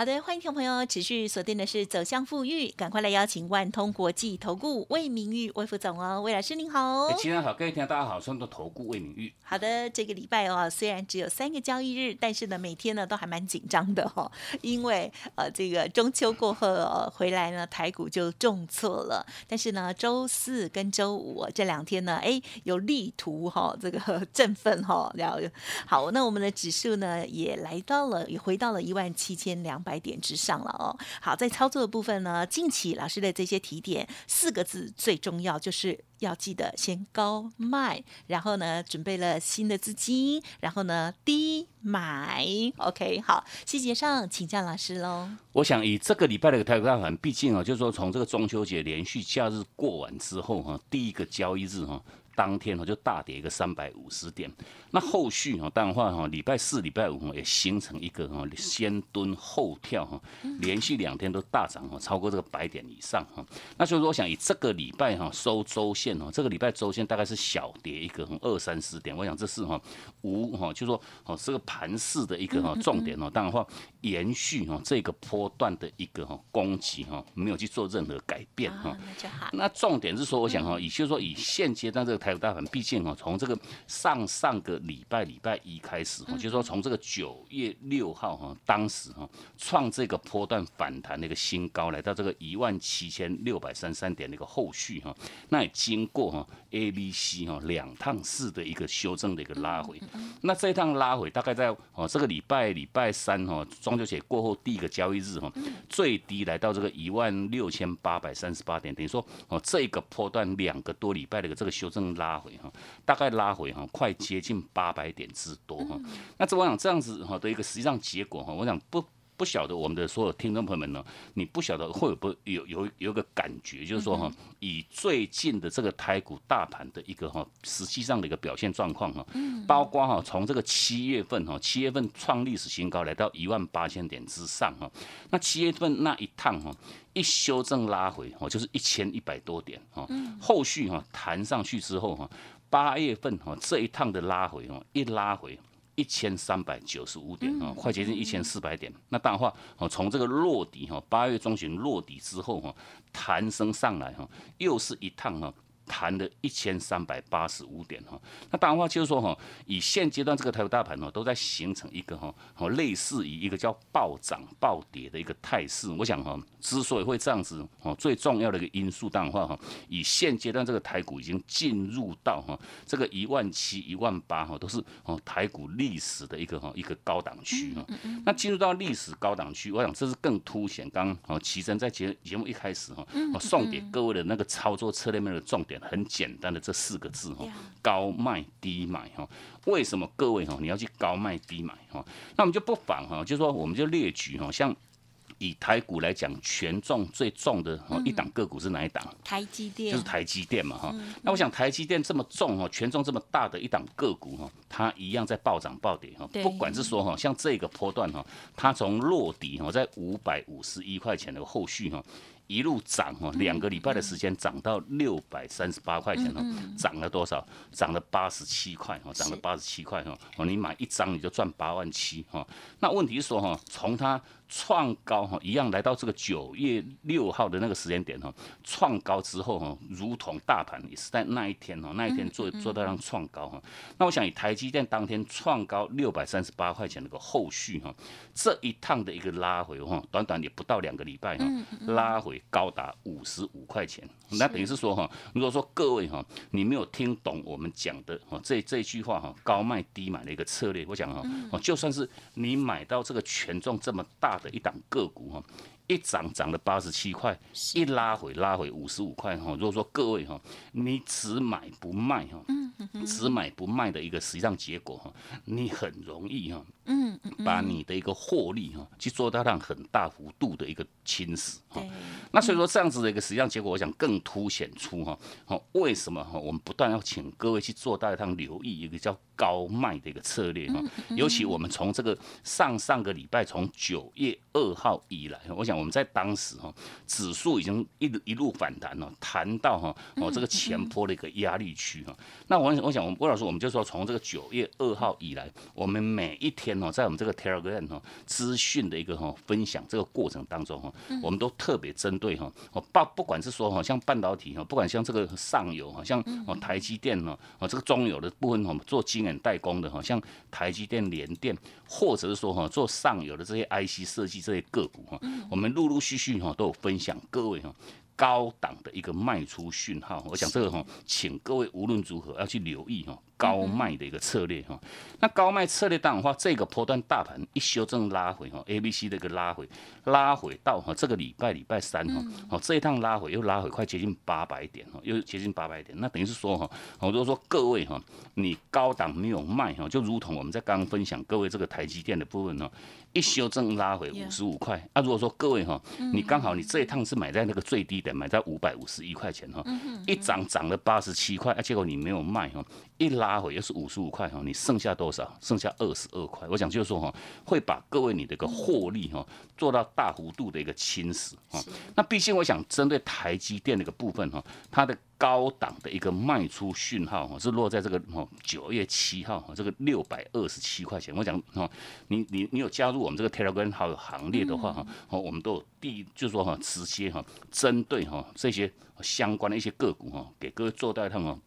好的，欢迎听众朋友持续锁定的是走向富裕，赶快来邀请万通国际投顾魏明玉魏副总哦，魏老师您好。亲人好，各位听众大家好，双的投顾魏明玉。好的，这个礼拜哦，虽然只有三个交易日，但是呢，每天呢都还蛮紧张的哈，因为呃，这个中秋过后回来呢，台股就重挫了。但是呢，周四跟周五这两天呢，哎，有力图哈，这个 振奋哈，然后好，那我们的指数呢也来到了，也回到了一万七千两百。百点之上了哦。好，在操作的部分呢，近期老师的这些提点，四个字最重要，就是要记得先高卖，然后呢，准备了新的资金，然后呢，低买。OK，好，细节上请教老师喽。我想以这个礼拜的台股大盘，毕竟啊，就是说从这个中秋节连续假日过完之后哈，第一个交易日哈。当天哦就大跌一个三百五十点，那后续哈，当然话哈，礼拜四、礼拜五也形成一个哈先蹲后跳哈，连续两天都大涨哈，超过这个百点以上哈。那所以说，我想以这个礼拜哈收周线哈，这个礼拜周线大概是小跌一个二三十点，我想这是哈无哈，就说哦这个盘势的一个哈重点哦。当然话延续哈这个波段的一个哈攻击哈，没有去做任何改变哈。那就好。那重点是说，我想哈，也就是说以现阶段这个台股。大盘毕竟哈，从这个上上个礼拜礼拜一开始哈，就是说从这个九月六号哈，当时哈创这个波段反弹的一个新高，来到这个一万七千六百三三点的一个后续哈，那也经过哈 A、B、C 哈两趟式的一个修正的一个拉回，那这一趟拉回大概在哦这个礼拜礼拜三哈中秋节过后第一个交易日哈，最低来到这个一万六千八百三十八点，等于说哦这个波段两个多礼拜的这个修正。拉回哈，大概拉回哈，快接近八百点之多哈。那这我想这样子哈的一个实际上结果哈，我想不不晓得我们的所有听众朋友们呢，你不晓得会有不有有有个感觉，就是说哈，以最近的这个台股大盘的一个哈实际上的一个表现状况哈，包括哈从这个七月份哈，七月份创历史新高来到一万八千点之上哈，那七月份那一趟哈。一修正拉回哦，就是一千一百多点哦。后续哈弹上去之后哈，八月份哈这一趟的拉回哦，一拉回一千三百九十五点啊，快接近一千四百点。那当然话哦，从这个落底哈，八月中旬落底之后哈，弹升上来哈，又是一趟哈。谈的一千三百八十五点哈，那当然话就是说哈，以现阶段这个台股大盘呢，都在形成一个哈，哦类似于一个叫暴涨暴跌的一个态势。我想哈，之所以会这样子哦，最重要的一个因素，当然话哈，以现阶段这个台股已经进入到哈这个一万七、一万八哈，都是哦台股历史的一个哈一个高档区哈。那进入到历史高档区，我想这是更凸显刚哦齐真在节节目一开始哈，我送给各位的那个操作策略面的重点。很简单的这四个字哈，高卖低买哈。为什么各位哈你要去高卖低买哈？那我们就不妨哈，就说我们就列举哈，像以台股来讲，权重最重的一档个股是哪一档？台积电，就是台积电嘛哈。那我想台积电这么重哈，权重这么大的一档个股哈，它一样在暴涨暴跌哈。不管是说哈，像这个波段哈，它从落底哈，在五百五十一块钱的后续哈。一路涨哦，两个礼拜的时间涨到六百三十八块钱哦，涨了多少？涨了八十七块哦，涨了八十七块哦，哦，你买一张你就赚八万七哈。那问题是说哈，从它。创高哈，一样来到这个九月六号的那个时间点哈，创高之后哈，如同大盘也是在那一天哈，那一天做做到让创高哈。那我想以台积电当天创高六百三十八块钱那个后续哈，这一趟的一个拉回哈，短短也不到两个礼拜哈，拉回高达五十五块钱。那等于是说哈，如果说各位哈，你没有听懂我们讲的哈，这这句话哈，高卖低买的一个策略，我讲哈，就算是你买到这个权重这么大。的一档个股哈，一涨涨了八十七块，一拉回拉回五十五块哈。如果说各位哈，你只买不卖哈，只买不卖的一个实际上结果哈，你很容易哈，嗯嗯，把你的一个获利哈去做到让很大幅度的一个侵蚀哈。对，那所以说这样子的一个实际上结果，我想更凸显出哈，哦为什么哈我们不断要请各位去做到一趟留意一个叫高卖的一个策略哈，尤其我们从这个上上个礼拜从九月二号以来，我想我们在当时哈指数已经一一路反弹了，谈到哈哦这个前坡的一个压力区哈。那我我想我们郭老师我们就说从这个九月二号以来，我们每一天哦在我们这个 Telegram 哈资讯的一个哈分享这个过程当中哈，我们都特别针对哈哦不不管是说哈像半导体哈，不管像这个上游哈，像哦台积电呢哦这个中游的部分哈做晶圆代工的哈，像台积电、联电，或者是说哈做上游的这些 IC 设计这些个股哈，我们陆陆续续哈都有分享各位哈。高档的一个卖出讯号，我想这个哈，请各位无论如何要去留意哈高卖的一个策略哈。那高卖策略当然话，这个波段大盘一修正拉回哈，A、B、C 的一个拉回，拉回到哈这个礼拜礼拜三哈，哦这一趟拉回又拉回快接近八百点哈，又接近八百点，那等于是说哈，我就说各位哈，你高档没有卖哈，就如同我们在刚刚分享各位这个台积电的部分呢。一修正拉回五十五块，那如果说各位哈，你刚好你这一趟是买在那个最低点，买在五百五十一块钱哈，一涨涨了八十七块，啊，结果你没有卖哈，一拉回又是五十五块哈，你剩下多少？剩下二十二块。我想就是说哈，会把各位你的一个获利哈做到大幅度的一个侵蚀哈。那毕竟我想针对台积电那个部分哈，它的。高档的一个卖出讯号哈，是落在这个哈九月七号哈，这个六百二十七块钱。我讲哈，你你你有加入我们这个 Telegram 好友行列的话哈，哦，我们都有第就是说哈，直接哈，针对哈这些相关的一些个股哈，给各位做到一趟哦。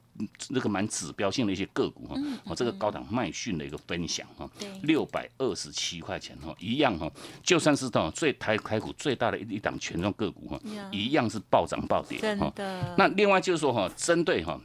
那个蛮指标性的一些个股哈，哦，这个高档麦讯的一个分享哈，六百二十七块钱哈，一样哈，就算是到最台开股最大的一一档权重个股哈，一样是暴涨暴跌哈。那另外就是说哈，针对哈。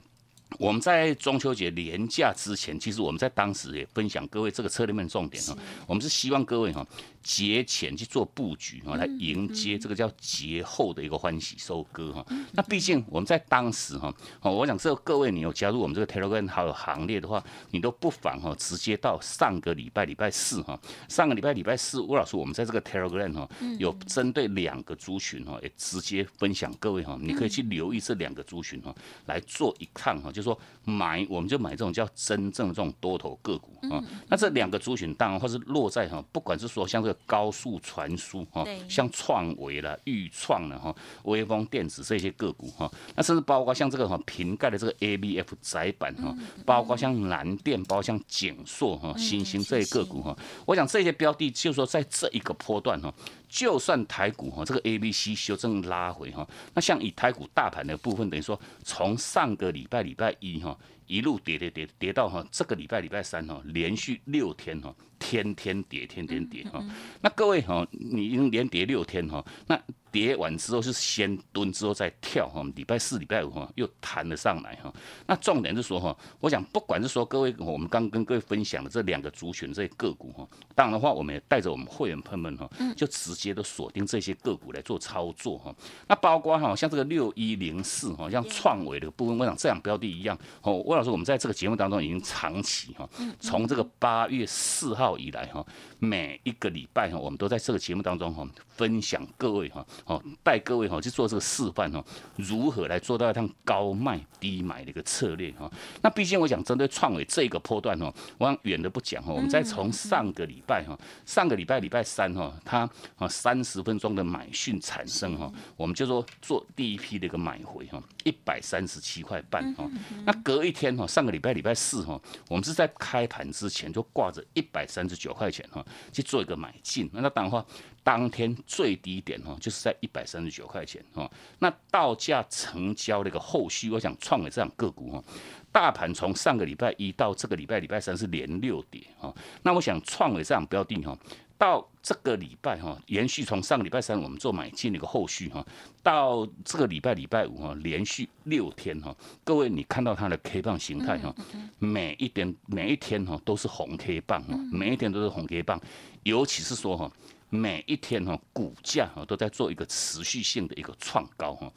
我们在中秋节连假之前，其实我们在当时也分享各位这个车里面重点哈，我们是希望各位哈节前去做布局哈，来迎接这个叫节后的一个欢喜收割哈。那毕竟我们在当时哈，哦，我想这各位你有加入我们这个 Telegram 好友行列的话，你都不妨哈直接到上个礼拜礼拜四哈，上个礼拜礼拜四吴老师我们在这个 Telegram 哈有针对两个族群哈，也直接分享各位哈，你可以去留意这两个族群哈，来做一趟哈。就是说买，我们就买这种叫真正这种多头个股啊。那这两个族群当然或是落在哈，不管是说像这个高速传输哈，像创维了、豫创了哈、微风电子这些个股哈，那甚至包括像这个哈瓶盖的这个 A B F 窄板哈，包括像蓝电，包括像景硕哈、新兴这些个股哈，我想这些标的，就是说在这一个波段哈。就算台股哈这个 A、B、C 修正拉回哈，那像以台股大盘的部分，等于说从上个礼拜礼拜一哈一路跌跌跌跌到哈这个礼拜礼拜三哈连续六天哈天天跌天天跌哈，那各位哈你已经连跌六天哈那。跌完之后是先蹲之后再跳哈，礼拜四、礼拜五哈又弹了上来哈。那重点是说哈，我想不管是说各位，我们刚跟各位分享的这两个族群这些个股哈，当然的话，我们也带着我们会员朋友们哈，就直接都锁定这些个股来做操作哈。那包括哈，像这个六一零四哈，像创维的部分，我想这两标的一样哦。魏老师，我们在这个节目当中已经长期哈，从这个八月四号以来哈，每一个礼拜哈，我们都在这个节目当中哈，分享各位哈。哦，带各位哈去做这个示范哈，如何来做到一趟高卖低买的一个策略哈？那毕竟我想针对创伟这个波段哈，我想远的不讲哈，我们再从上个礼拜哈，上个礼拜礼拜三哈，它啊三十分钟的买讯产生哈，我们就说做第一批的一个买回哈，一百三十七块半哈。那隔一天上个礼拜礼拜四哈，我们是在开盘之前就挂着一百三十九块钱哈，去做一个买进。那当然话。当天最低点哈，就是在一百三十九块钱哈。那到价成交的一个后续，我想创伟这样个股哈，大盘从上个礼拜一到这个礼拜礼拜三是连六跌哈。那我想创伟这样标的哈，到这个礼拜哈，延续从上个礼拜三我们做买进的一个后续哈，到这个礼拜礼拜五哈，连续六天哈。各位你看到它的 K 棒形态哈，每一点每一天哈都是红 K 棒哈，每一天都是红 K 棒，尤其是说哈。每一天哈，股价哈都在做一个持续性的一个创高哈。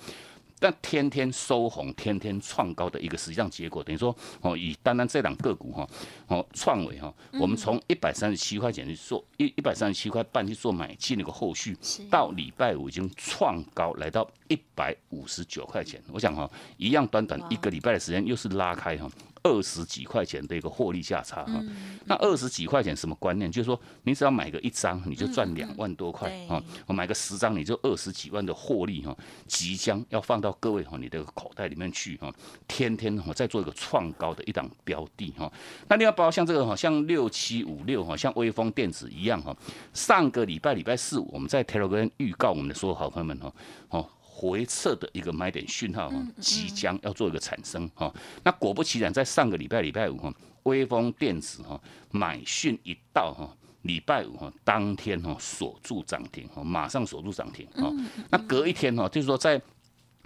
但天天收红，天天创高的一个实际上结果，等于说哦，以单单这两个股哈，哦创维哈，我们从一百三十七块钱去做一一百三十七块半去做买进那个后续，到礼拜五已经创高来到一百五十九块钱，我想哈，一样短短一个礼拜的时间又是拉开哈。二十几块钱的一个获利价差哈，那二十几块钱什么观念？就是说，你只要买个一张，你就赚两万多块哈。我买个十张，你就二十几万的获利哈，即将要放到各位哈你的口袋里面去哈。天天哈再做一个创高的一档标的哈。那另外包括像这个哈，像六七五六哈，像威风电子一样哈。上个礼拜礼拜四我们在 Telegram 预告我们的所有好朋友们哈，哦。回撤的一个买点讯号哈，即将要做一个产生哈。那果不其然，在上个礼拜礼拜五哈，微风电子哈买讯一到哈，礼拜五哈当天哈锁住涨停哈，马上锁住涨停哈。那隔一天哈，就是说在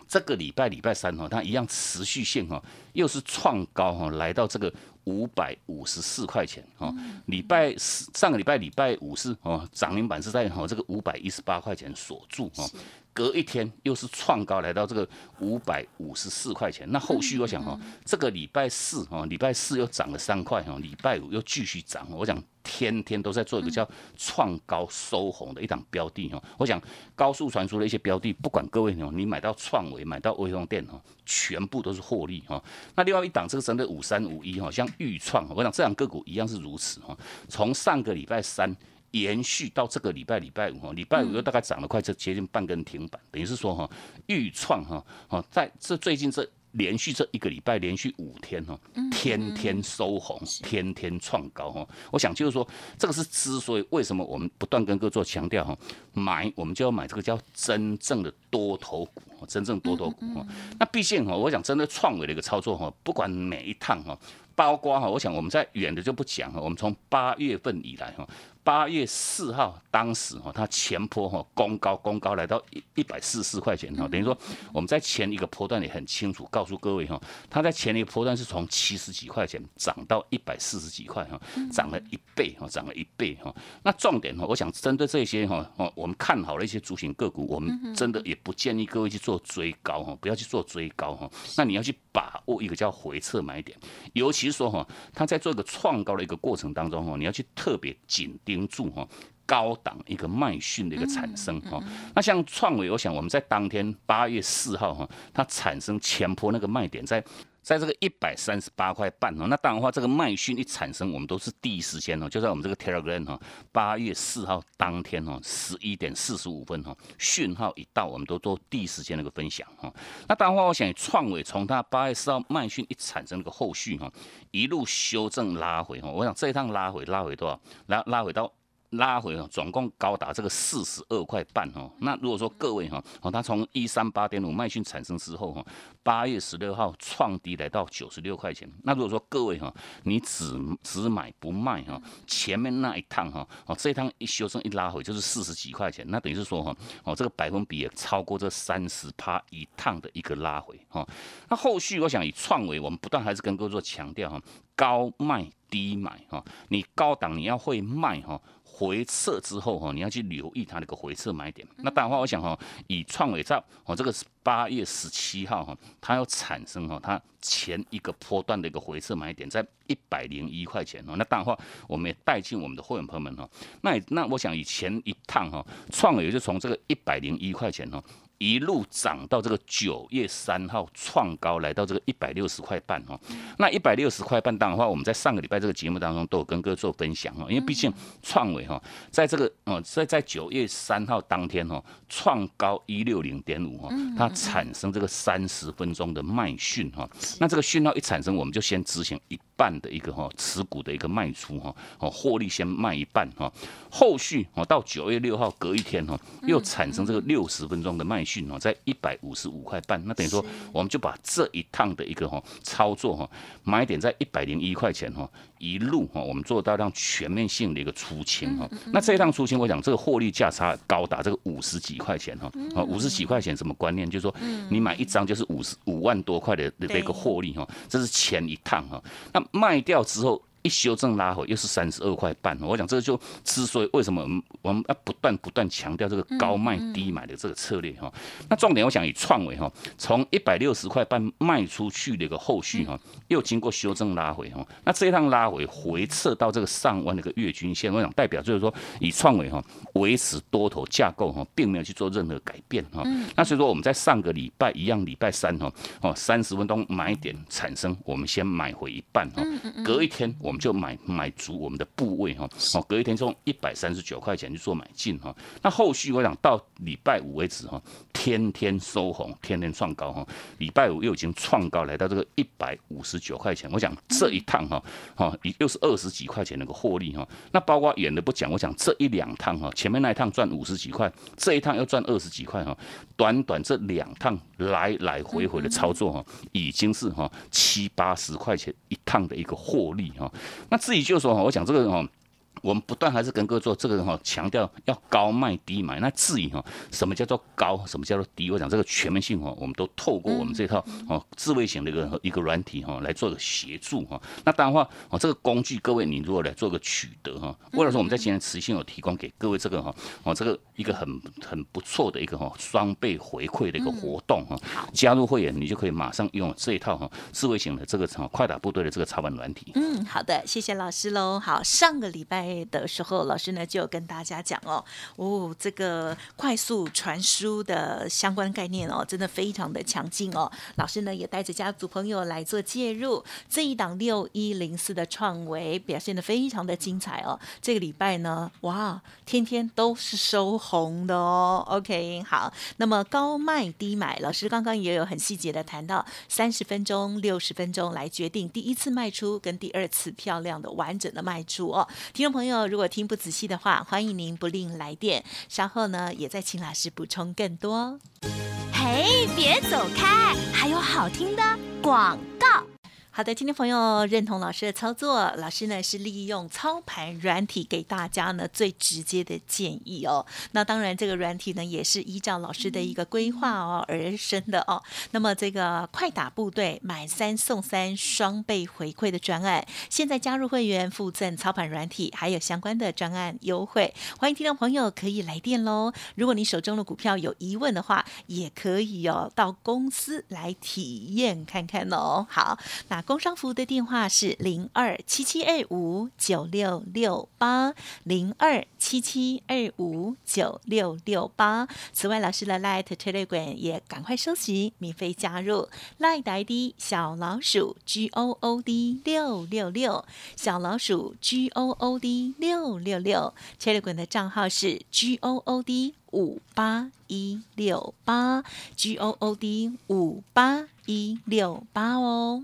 这个礼拜礼拜三哈，它一样持续性哈，又是创高哈，来到这个五百五十四块钱哈。礼拜四上个礼拜礼拜五是哦，涨停板是在哦这个五百一十八块钱锁住哈。隔一天又是创高，来到这个五百五十四块钱。那后续我想哈，这个礼拜四哈，礼拜四又涨了三块哈，礼拜五又继续涨。我想天天都在做一个叫创高收红的一档标的哈。我想高速传输的一些标的，不管各位哦，你买到创维，买到微风电哈，全部都是获利哈。那另外一档这个针对五三五一哈，像豫创，我想这两个股一样是如此哈。从上个礼拜三。延续到这个礼拜礼拜五哈，礼拜五又大概涨了快这接近半根停板，等于是说哈，豫创哈，哈在这最近这连续这一个礼拜连续五天哦，天天收红，天天创高哈。我想就是说，这个是之所以为什么我们不断跟各位做强调哈，买我们就要买这个叫真正的多头股，真正多头股哈。那毕竟哈，我想针对创伟的一个操作哈，不管每一趟哈，包括哈，我想我们在远的就不讲哈，我们从八月份以来哈。八月四号，当时哈，它前坡哈，攻高攻高来到一一百四十四块钱哈，等于说我们在前一个波段也很清楚告诉各位哈，它在前一个波段是从七十几块钱涨到一百四十几块哈，涨了一倍哈，涨了一倍哈。那重点哈，我想针对这些哈，哦，我们看好了一些主型个股，我们真的也不建议各位去做追高哈，不要去做追高哈。那你要去把握一个叫回撤买点，尤其是说哈，它在做一个创高的一个过程当中哈，你要去特别紧盯。盯住哈高档一个卖讯的一个产生哈，那像创维，我想我们在当天八月四号哈，它产生前坡那个卖点在在这个一百三十八块半哦，那当然话这个卖讯一产生，我们都是第一时间哦，就在我们这个 Telegram 哈，八月四号当天哦，十一点四十五分哈，讯号一到，我们都做第一时间那个分享哈。那当然话，我想创伟从它八月四号卖讯一产生那个后续哈，一路修正拉回哈，我想这一趟拉回拉回多少？拉拉回到。拉回哦，总共高达这个四十二块半哦。那如果说各位哈，哦，它从一三八点五卖讯产生之后哈，八月十六号创低来到九十六块钱。那如果说各位哈，你只只买不卖哈，前面那一趟哈，哦，这一趟一修正一拉回就是四十几块钱，那等于是说哈，哦，这个百分比也超过这三十趴一趟的一个拉回哈。那后续我想以创维，我们不断还是跟各位做强调哈，高卖低买哈，你高档你要会卖哈。回撤之后哈，你要去留意它那个回撤买点。那当然话，我想哈，以创伟在哦，这个是八月十七号哈，它要产生哈，它前一个波段的一个回撤买点在一百零一块钱哦。那当然话，我们也带进我们的会员朋友们哈。那那我想以前一趟哈，创伟就从这个一百零一块钱哈。一路涨到这个九月三号创高，来到这个一百六十块半哦。那一百六十块半当的话，我们在上个礼拜这个节目当中都有跟各位做分享哦。因为毕竟创伟哈，在这个哦，在在九月三号当天哦，创高一六零点五哈，它产生这个三十分钟的卖讯哈。那这个讯号一产生，我们就先执行一半的一个哈持股的一个卖出哈，哦获利先卖一半哈。后续哦到九月六号隔一天哈，又产生这个六十分钟的卖。讯哦，在一百五十五块半，那等于说，我们就把这一趟的一个哈操作哈，买点在一百零一块钱哈，一路哈，我们做到让全面性的一个出清哈。那这一趟出清，我想这个获利价差高达这个五十几块钱哈，啊，五十几块钱什么观念？就是说，你买一张就是五十五万多块的的一个获利哈，这是前一趟哈。那卖掉之后。一修正拉回又是三十二块半。我讲这个就之所以为什么我们要不断不断强调这个高卖低买的这个策略哈。那重点我想以创维哈，从一百六十块半卖出去的一个后续哈，又经过修正拉回哈。那这一趟拉回回撤到这个上万的一个月均线，我想代表就是说以创维哈维持多头架构哈，并没有去做任何改变哈。那所以说我们在上个礼拜一样，礼拜三哈哦三十分钟买点产生，我们先买回一半哈，隔一天我们就买买足我们的部位哈，哦隔一天从一百三十九块钱去做买进哈，那后续我想到礼拜五为止哈，天天收红，天天创高哈，礼拜五又已经创高来到这个一百五十九块钱，我想这一趟哈，哈又是二十几块钱那个获利哈，那包括远的不讲，我想这一两趟哈，前面那一趟赚五十几块，这一趟又赚二十几块哈，短短这两趟来来回回的操作哈，已经是哈七八十块钱一趟的一个获利哈，那至于就是说，我讲这个哈。我们不断还是跟各位做这个哈，强调要高卖低买。那至于哈，什么叫做高，什么叫做低？我讲这个全面性哈，我们都透过我们这套哦智慧型的一个一个软体哈来做个协助哈。那当然话哦，这个工具各位你如果来做个取得哈，为了说我们在今天持续有提供给各位这个哈哦这个一个很很不错的一个哈双倍回馈的一个活动哈。加入会员你就可以马上用这一套哈智慧型的这个哈快打部队的这个操盘软体。嗯，好的，谢谢老师喽。好，上个礼拜。的时候，老师呢就跟大家讲哦，哦，这个快速传输的相关概念哦，真的非常的强劲哦。老师呢也带着家族朋友来做介入，这一档六一零四的创维表现的非常的精彩哦。这个礼拜呢，哇，天天都是收红的哦。OK，好，那么高卖低买，老师刚刚也有很细节的谈到三十分钟、六十分钟来决定第一次卖出跟第二次漂亮的完整的卖出哦，听众朋友。朋友如果听不仔细的话，欢迎您不吝来电。稍后呢，也再请老师补充更多。嘿，别走开，还有好听的广告。好的，听众朋友认同老师的操作，老师呢是利用操盘软体给大家呢最直接的建议哦。那当然，这个软体呢也是依照老师的一个规划哦而生的哦。那么这个快打部队买三送三双倍回馈的专案，现在加入会员附赠操盘软体，还有相关的专案优惠，欢迎听众朋友可以来电喽。如果你手中的股票有疑问的话，也可以哦到公司来体验看看哦。好，那。工商服务的电话是零二七七二五九六六八零二七七二五九六六八。此外，老师的 Light Telegram 也赶快收集，免费加入 Light ID 小老鼠 G O O D 六六六小老鼠 G O O D 六六六 Telegram 的账号是 G O O D 五八一六八 G O O D 五八一六八哦。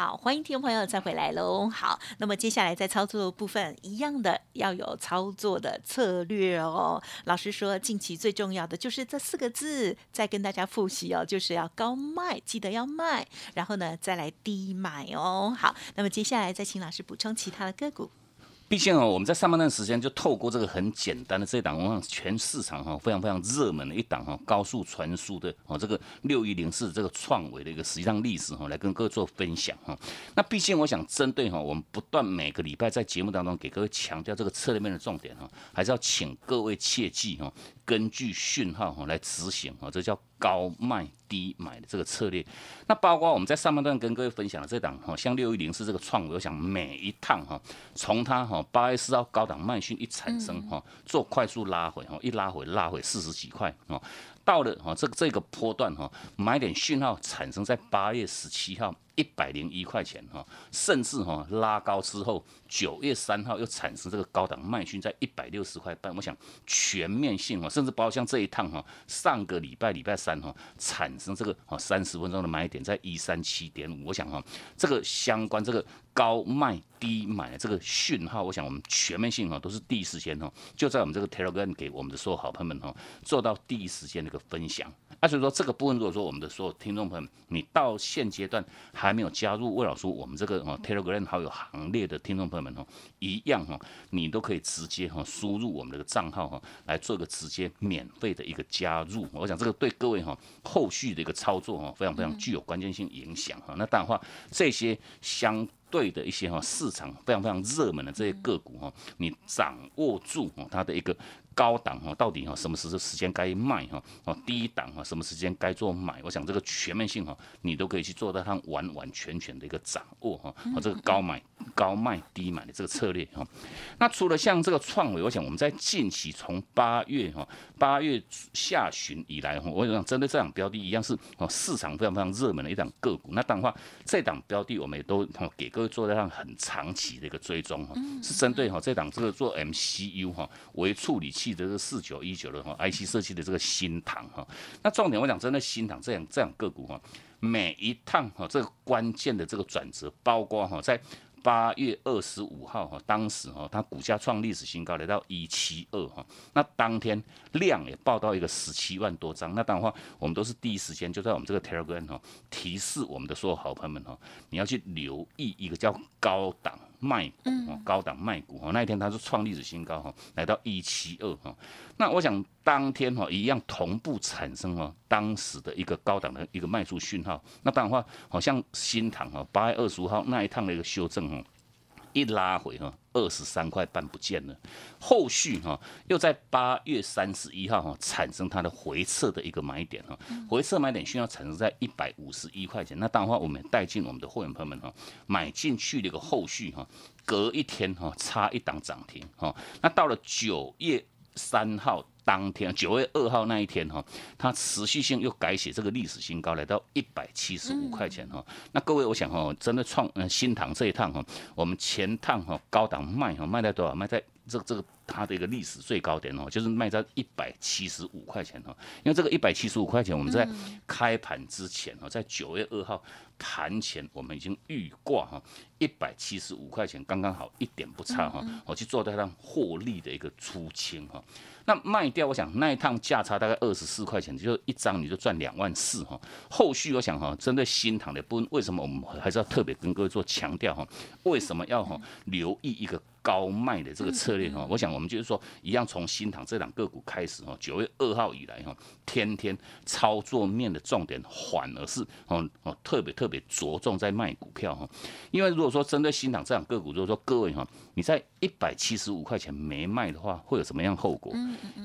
好，欢迎听众朋友再回来喽。好，那么接下来在操作的部分，一样的要有操作的策略哦。老师说，近期最重要的就是这四个字，再跟大家复习哦，就是要高卖，记得要卖，然后呢再来低买哦。好，那么接下来再请老师补充其他的个股。毕竟哦，我们在上半段时间就透过这个很简单的这一档，我想全市场哈非常非常热门的一档哈高速传输的哦这个六一零四这个创维的一个实际上历史哈来跟各位做分享哈。那毕竟我想针对哈我们不断每个礼拜在节目当中给各位强调这个策略面的重点哈，还是要请各位切记哈。根据讯号哈来执行啊，这叫高卖低买的这个策略。那包括我们在上半段跟各位分享的这档哈，像六一零是这个创，我想每一趟哈，从它哈八月四号高档卖讯一产生哈，做快速拉回哈，一拉回拉回四十几块哦，到了哈这个这个波段哈，买点讯号产生在八月十七号。一百零一块钱哈，甚至哈拉高之后，九月三号又产生这个高档卖讯在一百六十块半。我想全面性哈，甚至包括像这一趟哈，上个礼拜礼拜三哈产生这个哈三十分钟的买点在一三七点五。我想哈这个相关这个。高卖低买这个讯号，我想我们全面性哈都是第一时间哈，就在我们这个 Telegram 给我们的所有好朋友们哈，做到第一时间的一个分享。啊，所以说这个部分，如果说我们的所有听众朋友，你到现阶段还没有加入魏老师我们这个哈 Telegram 好友行列的听众朋友们哈，一样哈，你都可以直接哈输入我们的账号哈，来做一个直接免费的一个加入。我想这个对各位哈后续的一个操作哈，非常非常具有关键性影响哈。那当然话这些相。对的一些哈市场非常非常热门的这些个股哈，你掌握住它的一个。高档哈，到底哈什么时时间该卖哈？哦，低档哈，什么时间该做买？我想这个全面性哈，你都可以去做到它完完全全的一个掌握哈。哦，这个高买高卖低买的这个策略哈。那除了像这个创维，我想我们在近期从八月哈八月下旬以来哈，我想针对这档标的一样是哦市场非常非常热门的一档个股。那当然话，这档标的我们也都给各位做在上很长期的一个追踪哈，是针对哈这档这个做 MCU 哈为处理器。这个四九一九的哈，IC 设计的这个新塘哈，那重点我讲真的新塘这样这样个股哈，每一趟哈这个关键的这个转折，包括哈在八月二十五号哈，当时哈它股价创历史新高来到一七二哈，那当天量也报到一个十七万多张，那当然话我们都是第一时间就在我们这个 Telegram 哈提示我们的所有好朋友们哈，你要去留意一个叫高档。卖股哦，高档卖股哈，那一天它是创历史新高哈，来到一七二哈。那我想当天哈一样同步产生哦，当时的一个高档的一个卖出讯号。那当然话，好像新塘哈八月二十五号那一趟的一个修正哈。一拉回哈，二十三块半不见了。后续哈，又在八月三十一号哈，产生它的回撤的一个买点哈。回撤买点需要产生在一百五十一块钱。那当然话，我们带进我们的会员朋友们哈，买进去的一个后续哈，隔一天哈，差一档涨停哈。那到了九月三号。当天九月二号那一天哈，它持续性又改写这个历史新高，来到一百七十五块钱哈。那各位，我想哈，真的创嗯新塘这一趟哈，我们前趟哈高档卖哈卖在多少？卖在这个这个它的一个历史最高点哦，就是卖在一百七十五块钱哈。因为这个一百七十五块钱，我们在开盘之前哈，在九月二号盘前我们已经预挂哈一百七十五块钱，刚刚好一点不差哈。我去做它让获利的一个出清哈。那卖掉，我想那一趟价差大概二十四块钱，就一张你就赚两万四哈。后续我想哈，针对新塘的部分，为什么我们还是要特别跟各位做强调哈？为什么要哈留意一个？高卖的这个策略哈，我想我们就是说，一样从新塘这两个股开始哈，九月二号以来哈，天天操作面的重点反而是哦哦特别特别着重在卖股票哈，因为如果说针对新塘这两个股，如果说各位哈，你在一百七十五块钱没卖的话，会有什么样后果？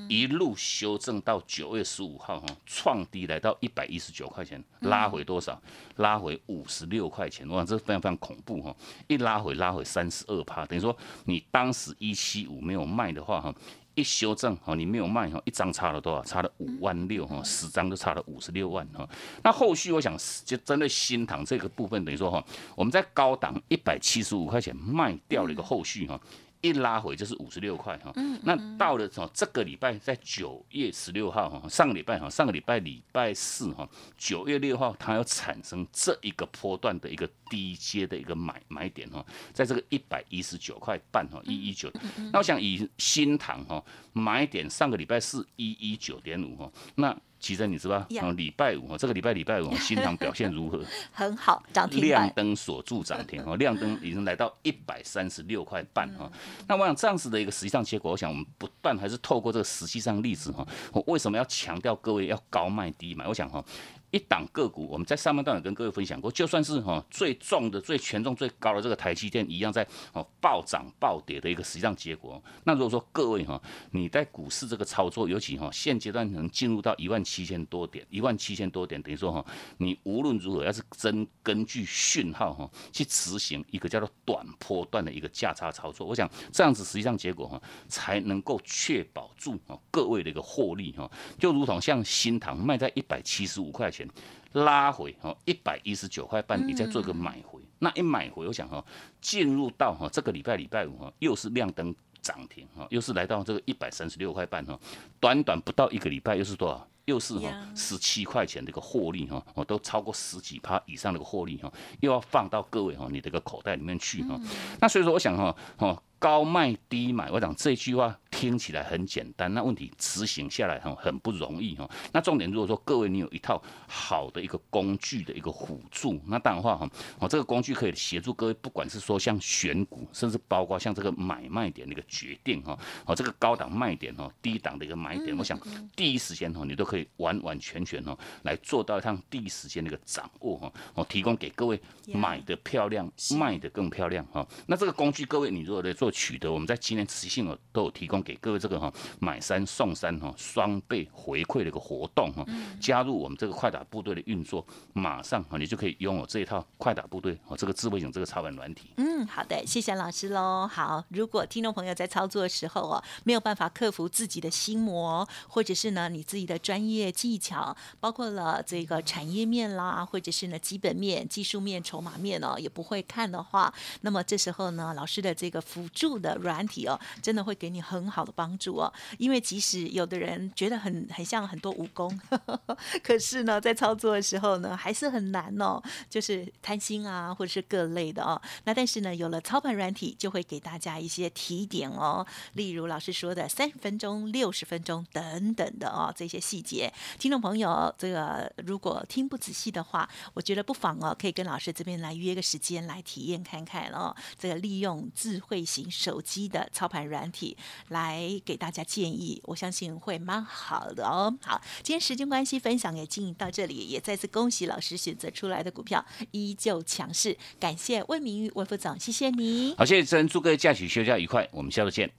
一路修正到九月十五号哈，创低来到一百一十九块钱，拉回多少？拉回五十六块钱，哇，这非常非常恐怖哈！一拉回拉回三十二趴，等于说。你当时一七五没有卖的话，哈，一修正哈，你没有卖哈，一张差了多少？差了五万六哈，十张就差了五十六万哈。那后续我想就针对新塘这个部分，等于说哈，我们在高档一百七十五块钱卖掉了一个后续哈。一拉回就是五十六块哈，那到了从这个礼拜在九月十六号哈，上个礼拜哈，上个礼拜礼拜四哈，九月六号它要产生这一个波段的一个低阶的一个买买点哈，在这个一百一十九块半哈，一一九，那我想以新塘哈买点上个礼拜四一一九点五哈，那。其实你知道，嗯，礼拜五这个礼拜礼拜五 新塘表现如何？很好，涨停亮灯锁住涨停哦，亮灯已经来到一百三十六块半哈。那我想这样子的一个实际上结果，我想我们不断还是透过这个实际上例子哈，我为什么要强调各位要高卖低买？我想哈。一档个股，我们在上半段有跟各位分享过，就算是哈最重的、最权重最高的这个台积电，一样在哦暴涨暴跌的一个实际上结果。那如果说各位哈，你在股市这个操作，尤其哈现阶段能进入到一万七千多点，一万七千多点，等于说哈，你无论如何要是真根据讯号哈去执行一个叫做短波段的一个价差操作，我想这样子实际上结果哈才能够确保住各位的一个获利哈，就如同像新塘卖在一百七十五块钱。拉回哦一百一十九块半，你再做一个买回。那一买回，我想哈，进入到哈这个礼拜礼拜五哈，又是亮灯涨停哈，又是来到这个一百三十六块半哈，短短不到一个礼拜，又是多少？又是哈十七块钱的一个获利哈，哦都超过十几趴以上的一个获利哈，又要放到各位哈你的个口袋里面去哈。那所以说，我想哈，哈高卖低买，我讲这句话。听起来很简单，那问题执行下来哈很不容易哈。那重点如果说各位你有一套好的一个工具的一个辅助，那当然话哈，哦这个工具可以协助各位，不管是说像选股，甚至包括像这个买卖点的一个决定哈，哦这个高档卖点哦，低档的一个买点，我想第一时间哈你都可以完完全全哈来做到一趟第一时间的一个掌握哈，哦提供给各位买的漂亮，卖的更漂亮哈。那这个工具各位你如果在做取得，我们在今年持续性都有提供。给各位这个哈买三送三哈双倍回馈的一个活动哈，加入我们这个快打部队的运作，马上哈你就可以拥有这一套快打部队哦这个智慧型这个操盘软体。嗯，好的，谢谢老师喽。好，如果听众朋友在操作的时候哦，没有办法克服自己的心魔，或者是呢你自己的专业技巧，包括了这个产业面啦，或者是呢基本面、技术面、筹码面哦，也不会看的话，那么这时候呢，老师的这个辅助的软体哦，真的会给你很好。的帮助哦，因为即使有的人觉得很很像很多武功，可是呢，在操作的时候呢，还是很难哦，就是贪心啊，或者是各类的哦。那但是呢，有了操盘软体，就会给大家一些提点哦，例如老师说的三十分钟、六十分钟等等的哦，这些细节。听众朋友，这个如果听不仔细的话，我觉得不妨哦，可以跟老师这边来约个时间来体验看看哦。这个利用智慧型手机的操盘软体来。来给大家建议，我相信会蛮好的哦。好，今天时间关系，分享也进行到这里，也再次恭喜老师选择出来的股票依旧强势。感谢魏明玉魏副总，谢谢你。好，谢谢真，祝各位假期休假愉快，我们下次见。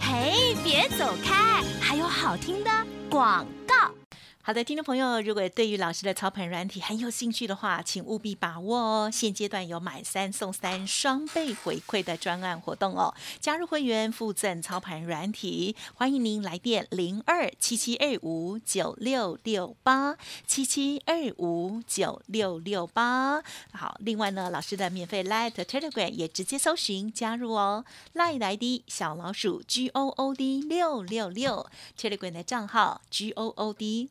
嘿，别走开，还有好听的广告。好的，听众朋友，如果对于老师的操盘软体很有兴趣的话，请务必把握哦！现阶段有买三送三双倍回馈的专案活动哦，加入会员附赠操盘软体，欢迎您来电零二七七二五九六六八七七二五九六六八。好，另外呢，老师的免费 Light Telegram 也直接搜寻加入哦，Light ID 小老鼠 G O O D 六六六 Telegram 的账号 G O O D。